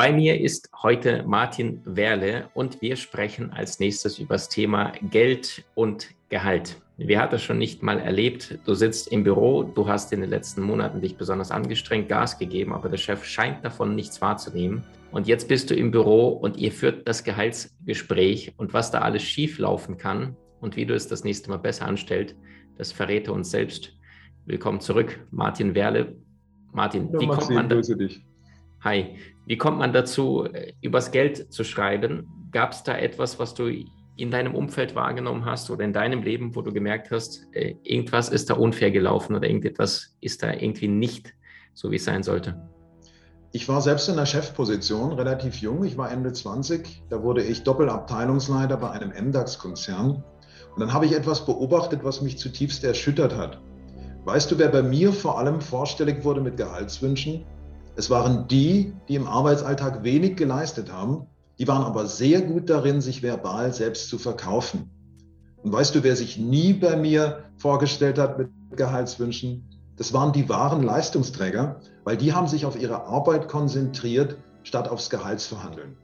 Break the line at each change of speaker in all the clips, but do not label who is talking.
Bei mir ist heute Martin Werle und wir sprechen als nächstes über das Thema Geld und Gehalt. Wer hat das schon nicht mal erlebt? Du sitzt im Büro, du hast in den letzten Monaten dich besonders angestrengt, Gas gegeben, aber der Chef scheint davon nichts wahrzunehmen. Und jetzt bist du im Büro und ihr führt das Gehaltsgespräch und was da alles schief laufen kann und wie du es das nächste Mal besser anstellst, das verrät er uns selbst. Willkommen zurück, Martin Werle. Martin,
ja,
wie
Maxi,
kommt man da
dich.
Hi, wie kommt man dazu, übers Geld zu schreiben? Gab es da etwas, was du in deinem Umfeld wahrgenommen hast oder in deinem Leben, wo du gemerkt hast, äh, irgendwas ist da unfair gelaufen oder irgendetwas ist da irgendwie nicht so, wie es sein sollte?
Ich war selbst in der Chefposition, relativ jung. Ich war Ende 20. Da wurde ich Doppelabteilungsleiter bei einem MDAX-Konzern. Und dann habe ich etwas beobachtet, was mich zutiefst erschüttert hat. Weißt du, wer bei mir vor allem vorstellig wurde mit Gehaltswünschen? Es waren die, die im Arbeitsalltag wenig geleistet haben die waren aber sehr gut darin, sich verbal selbst zu verkaufen. Und weißt du, wer sich nie bei mir vorgestellt hat mit Gehaltswünschen? Das waren die wahren Leistungsträger, weil die haben sich auf ihre Arbeit konzentriert, statt aufs Gehaltsverhandeln.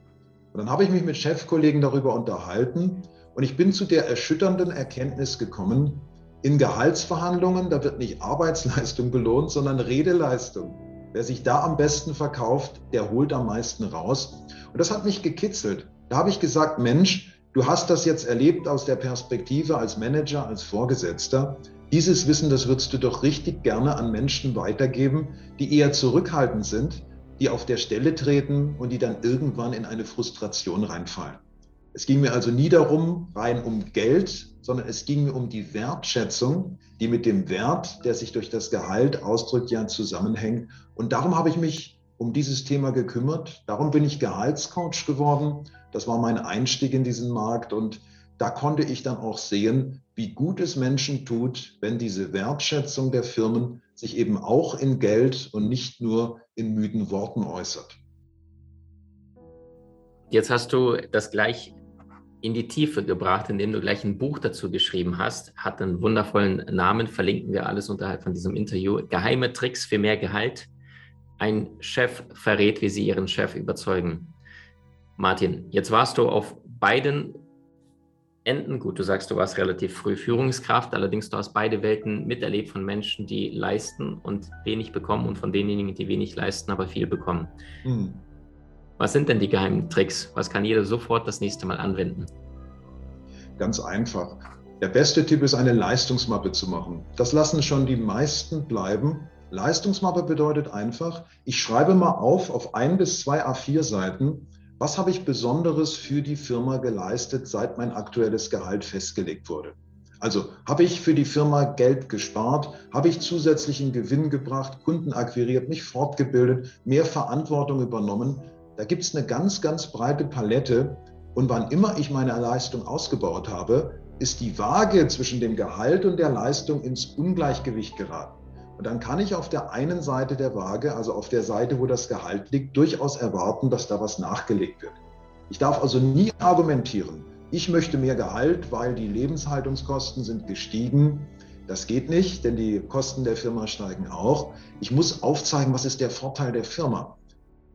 Und dann habe ich mich mit Chefkollegen darüber unterhalten und ich bin zu der erschütternden Erkenntnis gekommen, in Gehaltsverhandlungen, da wird nicht Arbeitsleistung belohnt, sondern Redeleistung. Wer sich da am besten verkauft, der holt am meisten raus. Und das hat mich gekitzelt. Da habe ich gesagt, Mensch, du hast das jetzt erlebt aus der Perspektive als Manager, als Vorgesetzter. Dieses Wissen, das würdest du doch richtig gerne an Menschen weitergeben, die eher zurückhaltend sind, die auf der Stelle treten und die dann irgendwann in eine Frustration reinfallen. Es ging mir also nie darum, rein um Geld, sondern es ging mir um die Wertschätzung, die mit dem Wert, der sich durch das Gehalt ausdrückt, ja zusammenhängt. Und darum habe ich mich um dieses Thema gekümmert. Darum bin ich Gehaltscoach geworden. Das war mein Einstieg in diesen Markt und da konnte ich dann auch sehen, wie gut es Menschen tut, wenn diese Wertschätzung der Firmen sich eben auch in Geld und nicht nur in müden Worten äußert.
Jetzt hast du das gleich in die Tiefe gebracht, indem du gleich ein Buch dazu geschrieben hast. Hat einen wundervollen Namen, verlinken wir alles unterhalb von diesem Interview. Geheime Tricks für mehr Gehalt ein Chef verrät, wie sie ihren Chef überzeugen. Martin, jetzt warst du auf beiden Enden, gut, du sagst, du warst relativ früh Führungskraft, allerdings du hast beide Welten miterlebt von Menschen, die leisten und wenig bekommen und von denjenigen, die wenig leisten, aber viel bekommen. Hm. Was sind denn die geheimen Tricks? Was kann jeder sofort das nächste Mal anwenden?
Ganz einfach. Der beste Tipp ist, eine Leistungsmappe zu machen. Das lassen schon die meisten bleiben, Leistungsmappe bedeutet einfach, ich schreibe mal auf, auf ein bis zwei A4-Seiten, was habe ich Besonderes für die Firma geleistet, seit mein aktuelles Gehalt festgelegt wurde. Also habe ich für die Firma Geld gespart, habe ich zusätzlichen Gewinn gebracht, Kunden akquiriert, mich fortgebildet, mehr Verantwortung übernommen. Da gibt es eine ganz, ganz breite Palette. Und wann immer ich meine Leistung ausgebaut habe, ist die Waage zwischen dem Gehalt und der Leistung ins Ungleichgewicht geraten. Und dann kann ich auf der einen Seite der Waage, also auf der Seite, wo das Gehalt liegt, durchaus erwarten, dass da was nachgelegt wird. Ich darf also nie argumentieren, ich möchte mehr Gehalt, weil die Lebenshaltungskosten sind gestiegen. Das geht nicht, denn die Kosten der Firma steigen auch. Ich muss aufzeigen, was ist der Vorteil der Firma.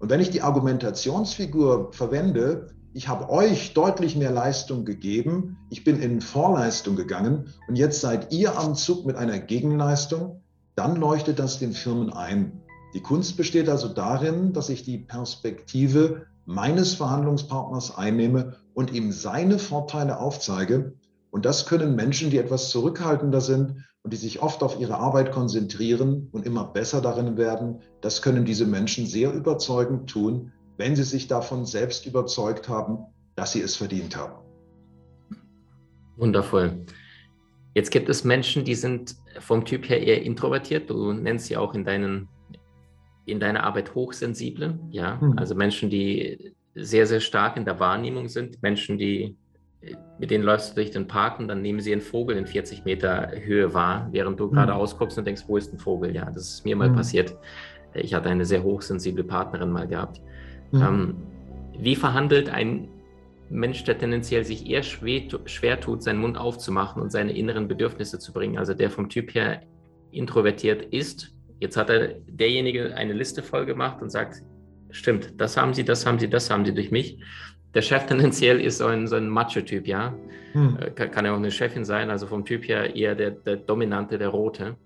Und wenn ich die Argumentationsfigur verwende, ich habe euch deutlich mehr Leistung gegeben, ich bin in Vorleistung gegangen und jetzt seid ihr am Zug mit einer Gegenleistung, dann leuchtet das den Firmen ein. Die Kunst besteht also darin, dass ich die Perspektive meines Verhandlungspartners einnehme und ihm seine Vorteile aufzeige. Und das können Menschen, die etwas zurückhaltender sind und die sich oft auf ihre Arbeit konzentrieren und immer besser darin werden, das können diese Menschen sehr überzeugend tun, wenn sie sich davon selbst überzeugt haben, dass sie es verdient haben.
Wundervoll. Jetzt gibt es Menschen, die sind vom Typ her eher introvertiert. Du nennst sie auch in, deinen, in deiner Arbeit hochsensible. Ja, mhm. also Menschen, die sehr, sehr stark in der Wahrnehmung sind, Menschen, die mit denen läufst du durch den Park und dann nehmen sie einen Vogel in 40 Meter Höhe wahr, während du mhm. gerade ausguckst und denkst, wo ist ein Vogel? Ja, das ist mir mal mhm. passiert. Ich hatte eine sehr hochsensible Partnerin mal gehabt. Mhm. Ähm, wie verhandelt ein Mensch, der tendenziell sich eher schwer, schwer tut, seinen Mund aufzumachen und seine inneren Bedürfnisse zu bringen, also der vom Typ her introvertiert ist. Jetzt hat er derjenige eine Liste voll gemacht und sagt, stimmt, das haben Sie, das haben Sie, das haben Sie durch mich der Chef tendenziell ist so ein, so ein Macho-Typ, ja. Hm. Äh, kann, kann, ja auch eine Chefin sein, also vom Typ her eher der, der Dominante, der Rote.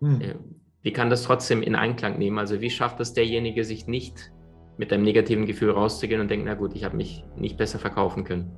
Hm. Äh, wie kann das trotzdem in Einklang nehmen? Also wie schafft es derjenige, sich nicht mit einem negativen Gefühl rauszugehen und denkt, na gut, ich habe mich nicht besser verkaufen können?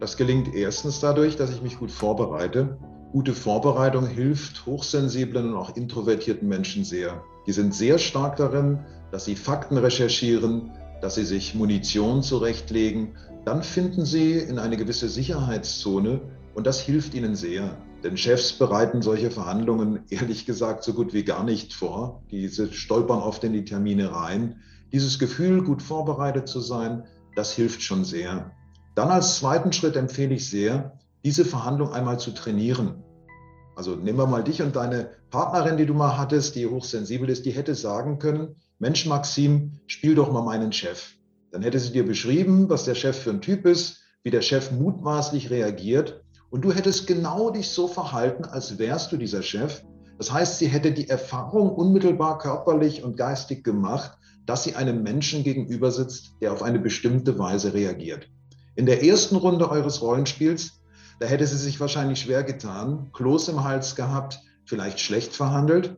Das gelingt erstens dadurch, dass ich mich gut vorbereite. Gute Vorbereitung hilft hochsensiblen und auch introvertierten Menschen sehr. Die sind sehr stark darin, dass sie Fakten recherchieren, dass sie sich Munition zurechtlegen, dann finden sie in eine gewisse Sicherheitszone und das hilft ihnen sehr. Denn Chefs bereiten solche Verhandlungen ehrlich gesagt so gut wie gar nicht vor. Diese stolpern oft in die Termine rein. Dieses Gefühl, gut vorbereitet zu sein, das hilft schon sehr. Dann als zweiten Schritt empfehle ich sehr, diese Verhandlung einmal zu trainieren. Also nehmen wir mal dich und deine Partnerin, die du mal hattest, die hochsensibel ist, die hätte sagen können, Mensch, Maxim, spiel doch mal meinen Chef. Dann hätte sie dir beschrieben, was der Chef für ein Typ ist, wie der Chef mutmaßlich reagiert. Und du hättest genau dich so verhalten, als wärst du dieser Chef. Das heißt, sie hätte die Erfahrung unmittelbar körperlich und geistig gemacht, dass sie einem Menschen gegenüber sitzt, der auf eine bestimmte Weise reagiert. In der ersten Runde eures Rollenspiels, da hätte sie sich wahrscheinlich schwer getan, Kloß im Hals gehabt, vielleicht schlecht verhandelt.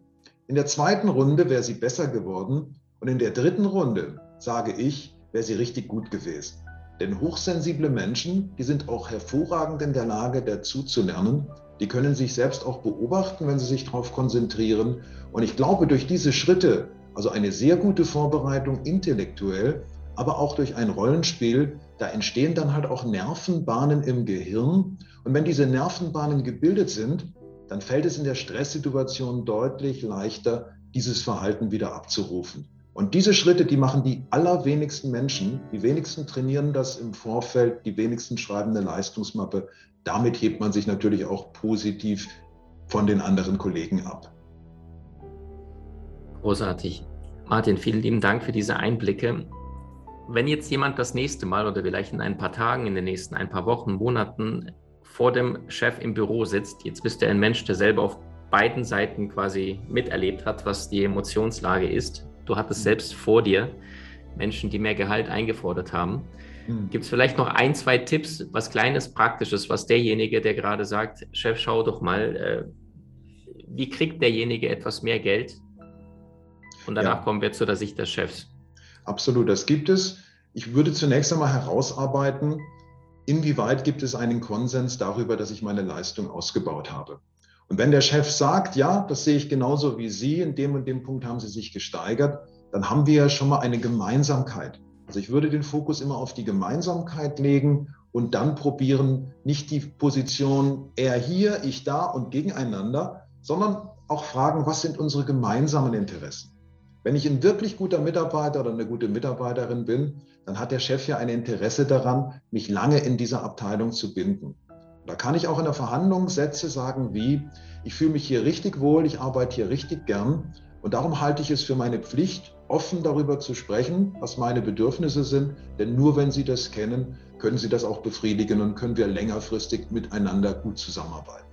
In der zweiten Runde wäre sie besser geworden und in der dritten Runde, sage ich, wäre sie richtig gut gewesen. Denn hochsensible Menschen, die sind auch hervorragend in der Lage, dazu zu lernen. Die können sich selbst auch beobachten, wenn sie sich darauf konzentrieren. Und ich glaube, durch diese Schritte, also eine sehr gute Vorbereitung intellektuell, aber auch durch ein Rollenspiel, da entstehen dann halt auch Nervenbahnen im Gehirn. Und wenn diese Nervenbahnen gebildet sind, dann fällt es in der Stresssituation deutlich leichter, dieses Verhalten wieder abzurufen. Und diese Schritte, die machen die allerwenigsten Menschen. Die wenigsten trainieren das im Vorfeld, die wenigsten schreiben eine Leistungsmappe. Damit hebt man sich natürlich auch positiv von den anderen Kollegen ab.
Großartig. Martin, vielen lieben Dank für diese Einblicke. Wenn jetzt jemand das nächste Mal oder vielleicht in ein paar Tagen, in den nächsten ein paar Wochen, Monaten vor dem Chef im Büro sitzt. Jetzt bist du ein Mensch, der selber auf beiden Seiten quasi miterlebt hat, was die Emotionslage ist. Du hattest selbst vor dir Menschen, die mehr Gehalt eingefordert haben. Mhm. Gibt es vielleicht noch ein, zwei Tipps, was Kleines, Praktisches, was derjenige, der gerade sagt, Chef, schau doch mal, äh, wie kriegt derjenige etwas mehr Geld? Und danach ja. kommen wir zu der Sicht des Chefs.
Absolut, das gibt es. Ich würde zunächst einmal herausarbeiten, inwieweit gibt es einen Konsens darüber, dass ich meine Leistung ausgebaut habe. Und wenn der Chef sagt, ja, das sehe ich genauso wie Sie, in dem und dem Punkt haben Sie sich gesteigert, dann haben wir ja schon mal eine Gemeinsamkeit. Also ich würde den Fokus immer auf die Gemeinsamkeit legen und dann probieren, nicht die Position er hier, ich da und gegeneinander, sondern auch fragen, was sind unsere gemeinsamen Interessen? Wenn ich ein wirklich guter Mitarbeiter oder eine gute Mitarbeiterin bin, dann hat der Chef ja ein Interesse daran, mich lange in dieser Abteilung zu binden. Da kann ich auch in der Verhandlung Sätze sagen wie, ich fühle mich hier richtig wohl, ich arbeite hier richtig gern und darum halte ich es für meine Pflicht, offen darüber zu sprechen, was meine Bedürfnisse sind, denn nur wenn Sie das kennen, können Sie das auch befriedigen und können wir längerfristig miteinander gut zusammenarbeiten.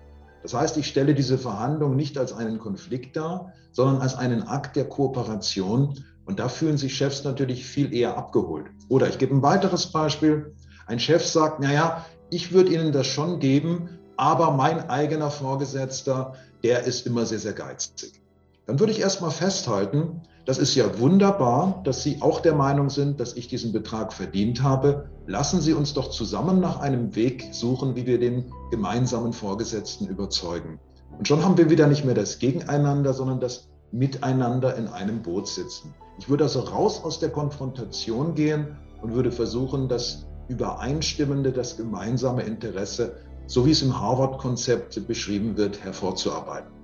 Das heißt, ich stelle diese Verhandlung nicht als einen Konflikt dar, sondern als einen Akt der Kooperation. Und da fühlen sich Chefs natürlich viel eher abgeholt. Oder ich gebe ein weiteres Beispiel. Ein Chef sagt, naja, ich würde Ihnen das schon geben, aber mein eigener Vorgesetzter, der ist immer sehr, sehr geizig. Dann würde ich erstmal festhalten, das ist ja wunderbar, dass Sie auch der Meinung sind, dass ich diesen Betrag verdient habe. Lassen Sie uns doch zusammen nach einem Weg suchen, wie wir den gemeinsamen Vorgesetzten überzeugen. Und schon haben wir wieder nicht mehr das Gegeneinander, sondern das Miteinander in einem Boot sitzen. Ich würde also raus aus der Konfrontation gehen und würde versuchen, das Übereinstimmende, das gemeinsame Interesse, so wie es im Harvard-Konzept beschrieben wird, hervorzuarbeiten.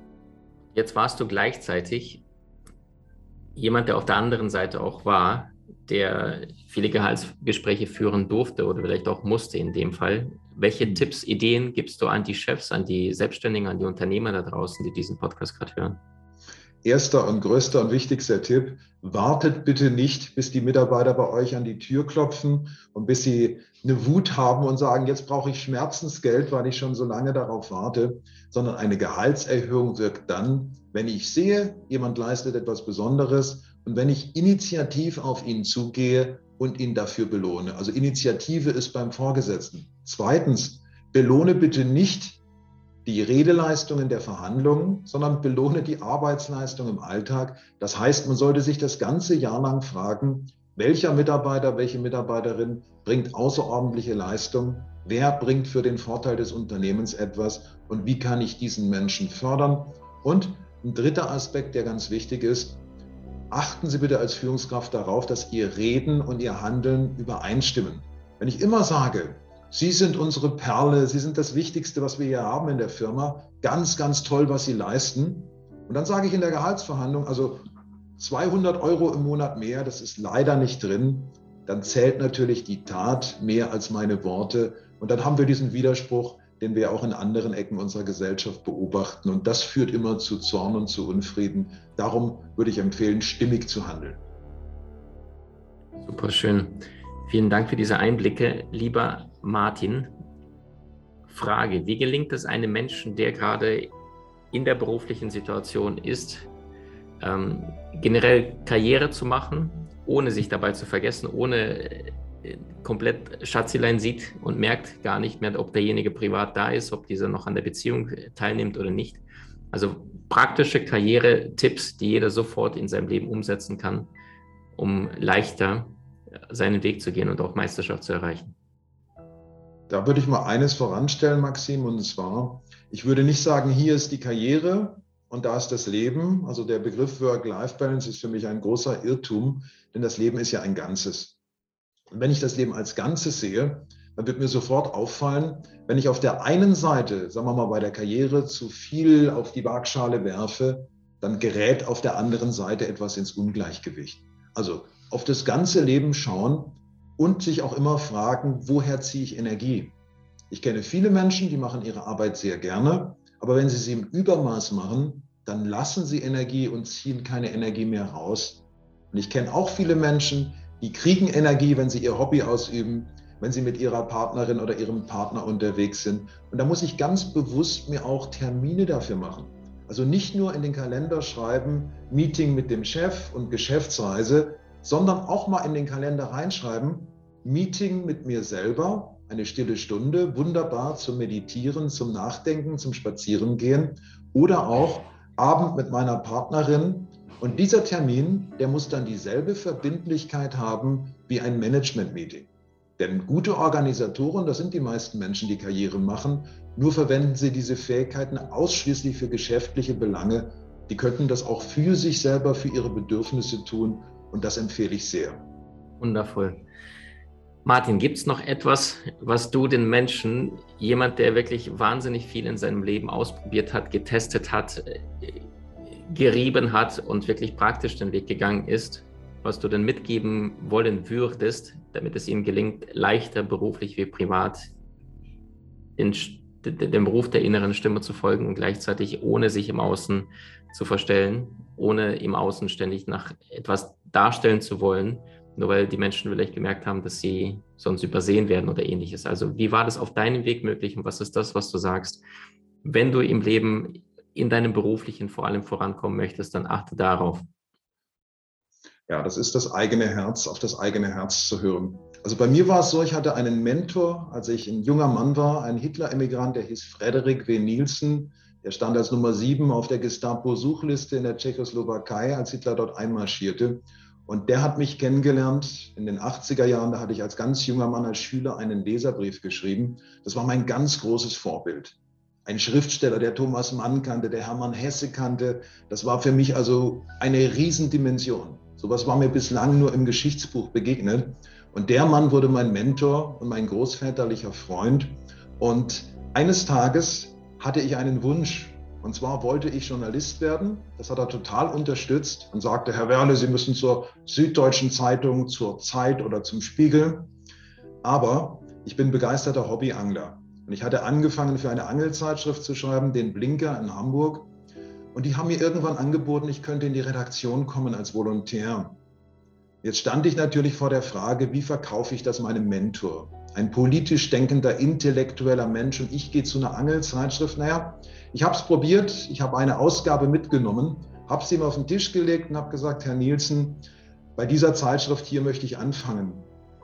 Jetzt warst du gleichzeitig jemand, der auf der anderen Seite auch war, der viele Gehaltsgespräche führen durfte oder vielleicht auch musste in dem Fall. Welche mhm. Tipps, Ideen gibst du an die Chefs, an die Selbstständigen, an die Unternehmer da draußen, die diesen Podcast gerade hören?
Erster und größter und wichtigster Tipp, wartet bitte nicht, bis die Mitarbeiter bei euch an die Tür klopfen und bis sie eine Wut haben und sagen, jetzt brauche ich Schmerzensgeld, weil ich schon so lange darauf warte, sondern eine Gehaltserhöhung wirkt dann, wenn ich sehe, jemand leistet etwas Besonderes und wenn ich initiativ auf ihn zugehe und ihn dafür belohne. Also Initiative ist beim Vorgesetzten. Zweitens, belohne bitte nicht die Redeleistungen der Verhandlungen, sondern belohne die Arbeitsleistung im Alltag. Das heißt, man sollte sich das ganze Jahr lang fragen, welcher Mitarbeiter, welche Mitarbeiterin bringt außerordentliche Leistung, wer bringt für den Vorteil des Unternehmens etwas und wie kann ich diesen Menschen fördern. Und ein dritter Aspekt, der ganz wichtig ist, achten Sie bitte als Führungskraft darauf, dass Ihr Reden und Ihr Handeln übereinstimmen. Wenn ich immer sage, Sie sind unsere Perle, Sie sind das Wichtigste, was wir hier haben in der Firma, ganz, ganz toll, was Sie leisten. Und dann sage ich in der Gehaltsverhandlung, also 200 Euro im Monat mehr, das ist leider nicht drin. Dann zählt natürlich die Tat mehr als meine Worte. Und dann haben wir diesen Widerspruch, den wir auch in anderen Ecken unserer Gesellschaft beobachten. Und das führt immer zu Zorn und zu Unfrieden. Darum würde ich empfehlen, stimmig zu handeln.
Super schön. Vielen Dank für diese Einblicke. Lieber Martin, Frage, wie gelingt es einem Menschen, der gerade in der beruflichen Situation ist, ähm, generell Karriere zu machen, ohne sich dabei zu vergessen, ohne komplett Schatzilein sieht und merkt gar nicht mehr, ob derjenige privat da ist, ob dieser noch an der Beziehung teilnimmt oder nicht. Also praktische Karriere-Tipps, die jeder sofort in seinem Leben umsetzen kann, um leichter seinen Weg zu gehen und auch Meisterschaft zu erreichen.
Da würde ich mal eines voranstellen, Maxim, und zwar, ich würde nicht sagen, hier ist die Karriere und da ist das Leben. Also der Begriff Work-Life-Balance ist für mich ein großer Irrtum, denn das Leben ist ja ein Ganzes. Und wenn ich das Leben als Ganzes sehe, dann wird mir sofort auffallen, wenn ich auf der einen Seite, sagen wir mal bei der Karriere, zu viel auf die Waagschale werfe, dann gerät auf der anderen Seite etwas ins Ungleichgewicht. Also auf das ganze Leben schauen und sich auch immer fragen, woher ziehe ich Energie? Ich kenne viele Menschen, die machen ihre Arbeit sehr gerne, aber wenn sie sie im Übermaß machen, dann lassen sie Energie und ziehen keine Energie mehr raus. Und ich kenne auch viele Menschen, die kriegen Energie, wenn sie ihr Hobby ausüben, wenn sie mit ihrer Partnerin oder ihrem Partner unterwegs sind. Und da muss ich ganz bewusst mir auch Termine dafür machen. Also nicht nur in den Kalender schreiben, Meeting mit dem Chef und Geschäftsreise, sondern auch mal in den Kalender reinschreiben, Meeting mit mir selber, eine stille Stunde, wunderbar zum Meditieren, zum Nachdenken, zum Spazierengehen oder auch Abend mit meiner Partnerin und dieser Termin, der muss dann dieselbe Verbindlichkeit haben wie ein Management-Meeting. Denn gute Organisatoren, das sind die meisten Menschen, die Karriere machen, nur verwenden sie diese Fähigkeiten ausschließlich für geschäftliche Belange. Die könnten das auch für sich selber, für ihre Bedürfnisse tun. Und das empfehle ich sehr.
Wundervoll. Martin, gibt es noch etwas, was du den Menschen, jemand, der wirklich wahnsinnig viel in seinem Leben ausprobiert hat, getestet hat, gerieben hat und wirklich praktisch den Weg gegangen ist, was du denn mitgeben wollen würdest, damit es ihm gelingt, leichter beruflich wie privat den, dem Beruf der inneren Stimme zu folgen und gleichzeitig ohne sich im Außen zu verstellen, ohne im Außen ständig nach etwas darstellen zu wollen, nur weil die Menschen vielleicht gemerkt haben, dass sie sonst übersehen werden oder ähnliches. Also wie war das auf deinem Weg möglich und was ist das, was du sagst, wenn du im Leben in deinem beruflichen vor allem vorankommen möchtest, dann achte darauf.
Ja, das ist das eigene Herz, auf das eigene Herz zu hören. Also bei mir war es so, ich hatte einen Mentor, als ich ein junger Mann war, ein Hitler-Emigrant, der hieß Frederik W. Nielsen. Der stand als Nummer sieben auf der Gestapo-Suchliste in der Tschechoslowakei, als Hitler dort einmarschierte. Und der hat mich kennengelernt in den 80er Jahren. Da hatte ich als ganz junger Mann, als Schüler einen Leserbrief geschrieben. Das war mein ganz großes Vorbild ein Schriftsteller, der Thomas Mann kannte, der Hermann Hesse kannte. Das war für mich also eine Riesendimension. Sowas war mir bislang nur im Geschichtsbuch begegnet. Und der Mann wurde mein Mentor und mein großväterlicher Freund. Und eines Tages hatte ich einen Wunsch. Und zwar wollte ich Journalist werden. Das hat er total unterstützt und sagte, Herr Werle, Sie müssen zur Süddeutschen Zeitung, zur Zeit oder zum Spiegel. Aber ich bin begeisterter Hobbyangler. Und ich hatte angefangen, für eine Angelzeitschrift zu schreiben, den Blinker in Hamburg. Und die haben mir irgendwann angeboten, ich könnte in die Redaktion kommen als Volontär. Jetzt stand ich natürlich vor der Frage, wie verkaufe ich das meinem Mentor? Ein politisch denkender, intellektueller Mensch und ich gehe zu einer Angelzeitschrift. Naja, ich habe es probiert, ich habe eine Ausgabe mitgenommen, habe sie ihm auf den Tisch gelegt und habe gesagt, Herr Nielsen, bei dieser Zeitschrift hier möchte ich anfangen.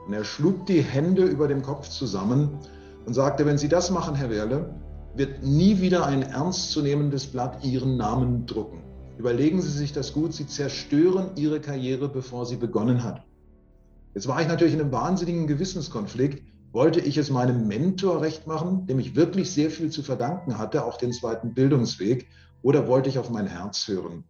Und er schlug die Hände über dem Kopf zusammen und sagte, wenn Sie das machen, Herr Werle, wird nie wieder ein ernstzunehmendes Blatt Ihren Namen drucken. Überlegen Sie sich das gut, Sie zerstören Ihre Karriere, bevor sie begonnen hat. Jetzt war ich natürlich in einem wahnsinnigen Gewissenskonflikt. Wollte ich es meinem Mentor recht machen, dem ich wirklich sehr viel zu verdanken hatte, auch den zweiten Bildungsweg, oder wollte ich auf mein Herz hören?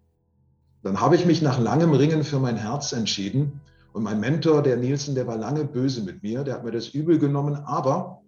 Dann habe ich mich nach langem Ringen für mein Herz entschieden. Und mein Mentor, der Nielsen, der war lange böse mit mir, der hat mir das übel genommen. Aber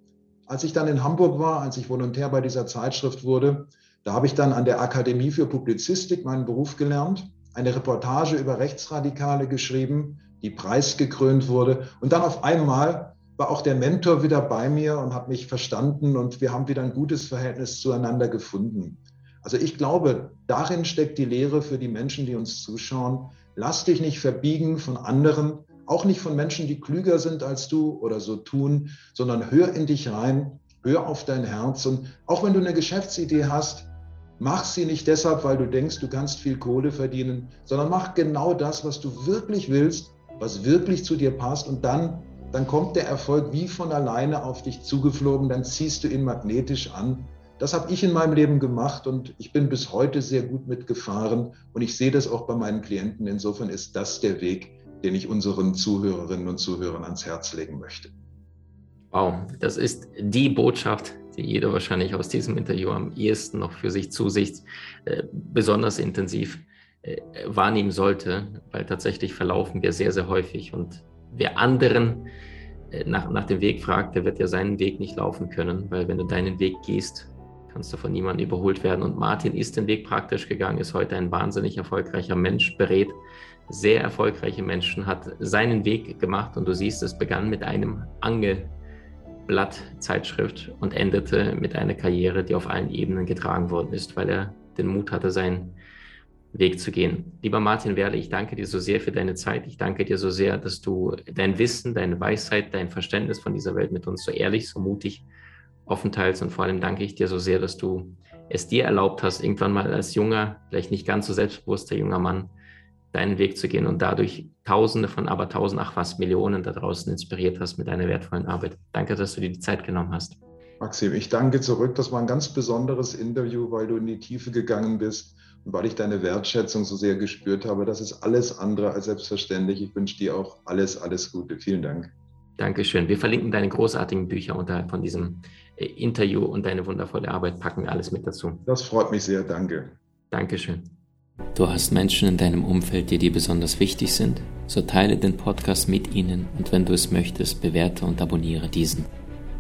als ich dann in Hamburg war, als ich Volontär bei dieser Zeitschrift wurde, da habe ich dann an der Akademie für Publizistik meinen Beruf gelernt, eine Reportage über Rechtsradikale geschrieben, die preisgekrönt wurde. Und dann auf einmal war auch der Mentor wieder bei mir und hat mich verstanden und wir haben wieder ein gutes Verhältnis zueinander gefunden. Also ich glaube, darin steckt die Lehre für die Menschen, die uns zuschauen. Lass dich nicht verbiegen von anderen, auch nicht von Menschen, die klüger sind als du oder so tun, sondern hör in dich rein, hör auf dein Herz. Und auch wenn du eine Geschäftsidee hast, mach sie nicht deshalb, weil du denkst, du kannst viel Kohle verdienen, sondern mach genau das, was du wirklich willst, was wirklich zu dir passt. Und dann dann kommt der Erfolg wie von alleine auf dich zugeflogen, dann ziehst du ihn magnetisch an. Das habe ich in meinem Leben gemacht und ich bin bis heute sehr gut mitgefahren und ich sehe das auch bei meinen Klienten. Insofern ist das der Weg, den ich unseren Zuhörerinnen und Zuhörern ans Herz legen möchte.
Wow, das ist die Botschaft, die jeder wahrscheinlich aus diesem Interview am ehesten noch für sich zu sich äh, besonders intensiv äh, wahrnehmen sollte, weil tatsächlich verlaufen wir sehr, sehr häufig und wer anderen äh, nach, nach dem Weg fragt, der wird ja seinen Weg nicht laufen können, weil wenn du deinen Weg gehst, kannst du von niemandem überholt werden. Und Martin ist den Weg praktisch gegangen, ist heute ein wahnsinnig erfolgreicher Mensch, berät sehr erfolgreiche Menschen, hat seinen Weg gemacht und du siehst, es begann mit einem Angelblatt Zeitschrift und endete mit einer Karriere, die auf allen Ebenen getragen worden ist, weil er den Mut hatte, sein Weg zu gehen. Lieber Martin Werle, ich danke dir so sehr für deine Zeit. Ich danke dir so sehr, dass du dein Wissen, deine Weisheit, dein Verständnis von dieser Welt mit uns so ehrlich, so mutig offen teilst. Und vor allem danke ich dir so sehr, dass du es dir erlaubt hast, irgendwann mal als junger, vielleicht nicht ganz so selbstbewusster junger Mann, deinen Weg zu gehen und dadurch Tausende von aber Tausend, ach was, Millionen da draußen inspiriert hast mit deiner wertvollen Arbeit. Danke, dass du dir die Zeit genommen hast.
Maxim, ich danke zurück. Das war ein ganz besonderes Interview, weil du in die Tiefe gegangen bist weil ich deine Wertschätzung so sehr gespürt habe. Das ist alles andere als selbstverständlich. Ich wünsche dir auch alles, alles Gute. Vielen Dank.
Dankeschön. Wir verlinken deine großartigen Bücher unterhalb von diesem äh, Interview und deine wundervolle Arbeit, packen wir alles mit dazu.
Das freut mich sehr. Danke.
Dankeschön.
Du hast Menschen in deinem Umfeld, die dir besonders wichtig sind? So teile den Podcast mit ihnen und wenn du es möchtest, bewerte und abonniere diesen.